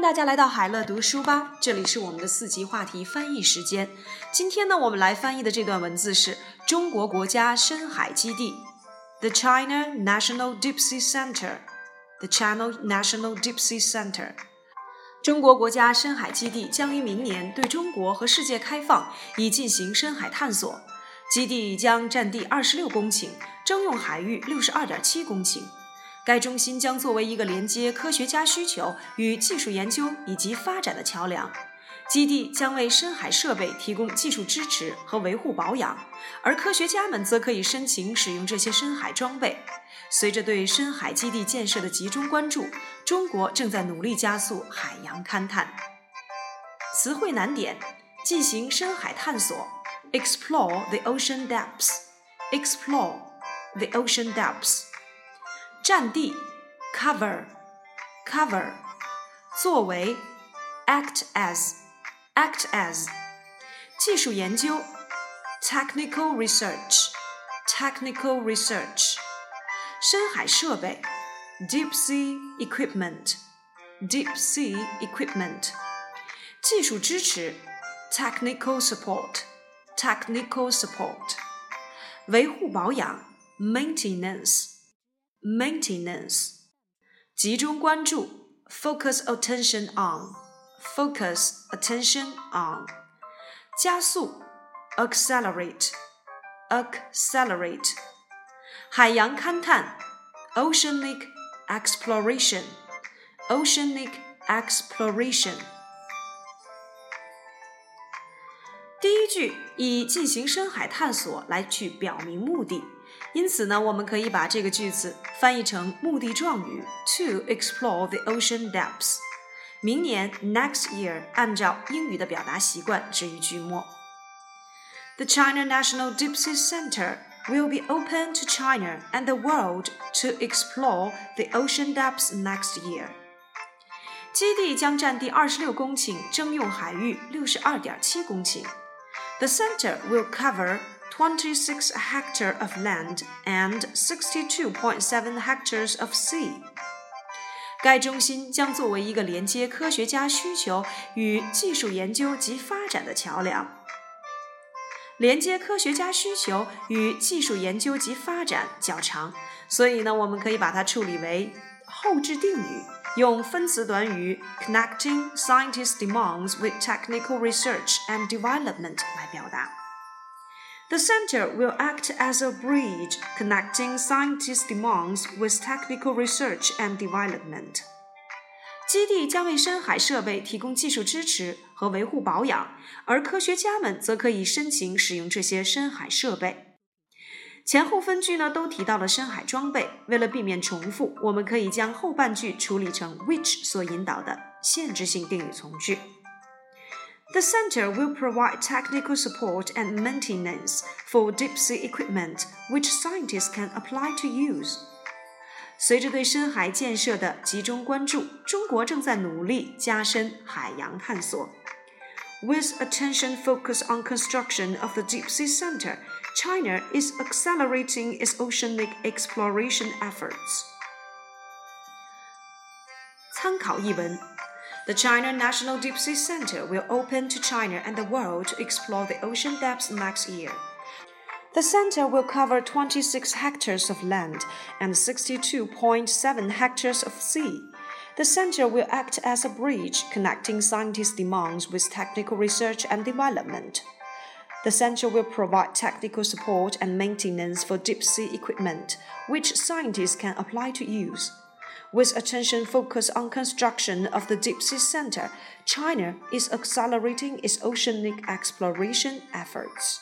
大家来到海乐读书吧，这里是我们的四级话题翻译时间。今天呢，我们来翻译的这段文字是中国国家深海基地，The China National Deep Sea Center，The China National Deep Sea Center。中国国家深海基地将于明年对中国和世界开放，以进行深海探索。基地将占地二十六公顷，征用海域六十二点七公顷。该中心将作为一个连接科学家需求与技术研究以及发展的桥梁。基地将为深海设备提供技术支持和维护保养，而科学家们则可以申请使用这些深海装备。随着对深海基地建设的集中关注，中国正在努力加速海洋勘探。词汇难点：进行深海探索，explore the ocean depths，explore the ocean depths。占地，cover，cover，作为，act as，act as，技术研究，technical research，technical research，深海设备，deep sea equipment，deep sea equipment，技术支持，technical support，technical support，维护保养，maintenance。 maintenance，集中关注，focus attention on，focus attention on，加速，accelerate，accelerate，海洋勘探，oceanic exploration，oceanic exploration。第一句以进行深海探索来去表明目的。 因此呢，我们可以把这个句子翻译成目的状语 to explore the ocean depths。明年 next year 按照英语的表达习惯置于句末。The China National Deep Sea Center will be open to China and the world to explore the ocean depths next year。基地将占地二十六公顷，征用海域六十二点七公顷。The center will cover 26 hectares of land and 62.7 hectares of sea。该中心将作为一个连接科学家需求与技术研究及发展的桥梁。连接科学家需求与技术研究及发展较长，所以呢，我们可以把它处理为后置定语，用分词短语 connecting scientist demands with technical research and development 来表达。 The center will act as a bridge connecting scientists' demands with technical research and development. 基地将为深海设备提供技术支持和维护保养，而科学家们则可以申请使用这些深海设备。前后分句呢都提到了深海装备，为了避免重复，我们可以将后半句处理成 which 所引导的限制性定语从句。The center will provide technical support and maintenance for deep sea equipment, which scientists can apply to use. 随着对深海建设的集中关注，中国正在努力加深海洋探索。With attention focused on construction of the deep sea center, China is accelerating its oceanic exploration efforts. 参考译文。 The China National Deep Sea Center will open to China and the world to explore the ocean depths next year. The center will cover 26 hectares of land and 62.7 hectares of sea. The center will act as a bridge connecting scientists' demands with technical research and development. The center will provide technical support and maintenance for deep sea equipment, which scientists can apply to use. With attention focused on construction of the Deep Sea Center, China is accelerating its oceanic exploration efforts.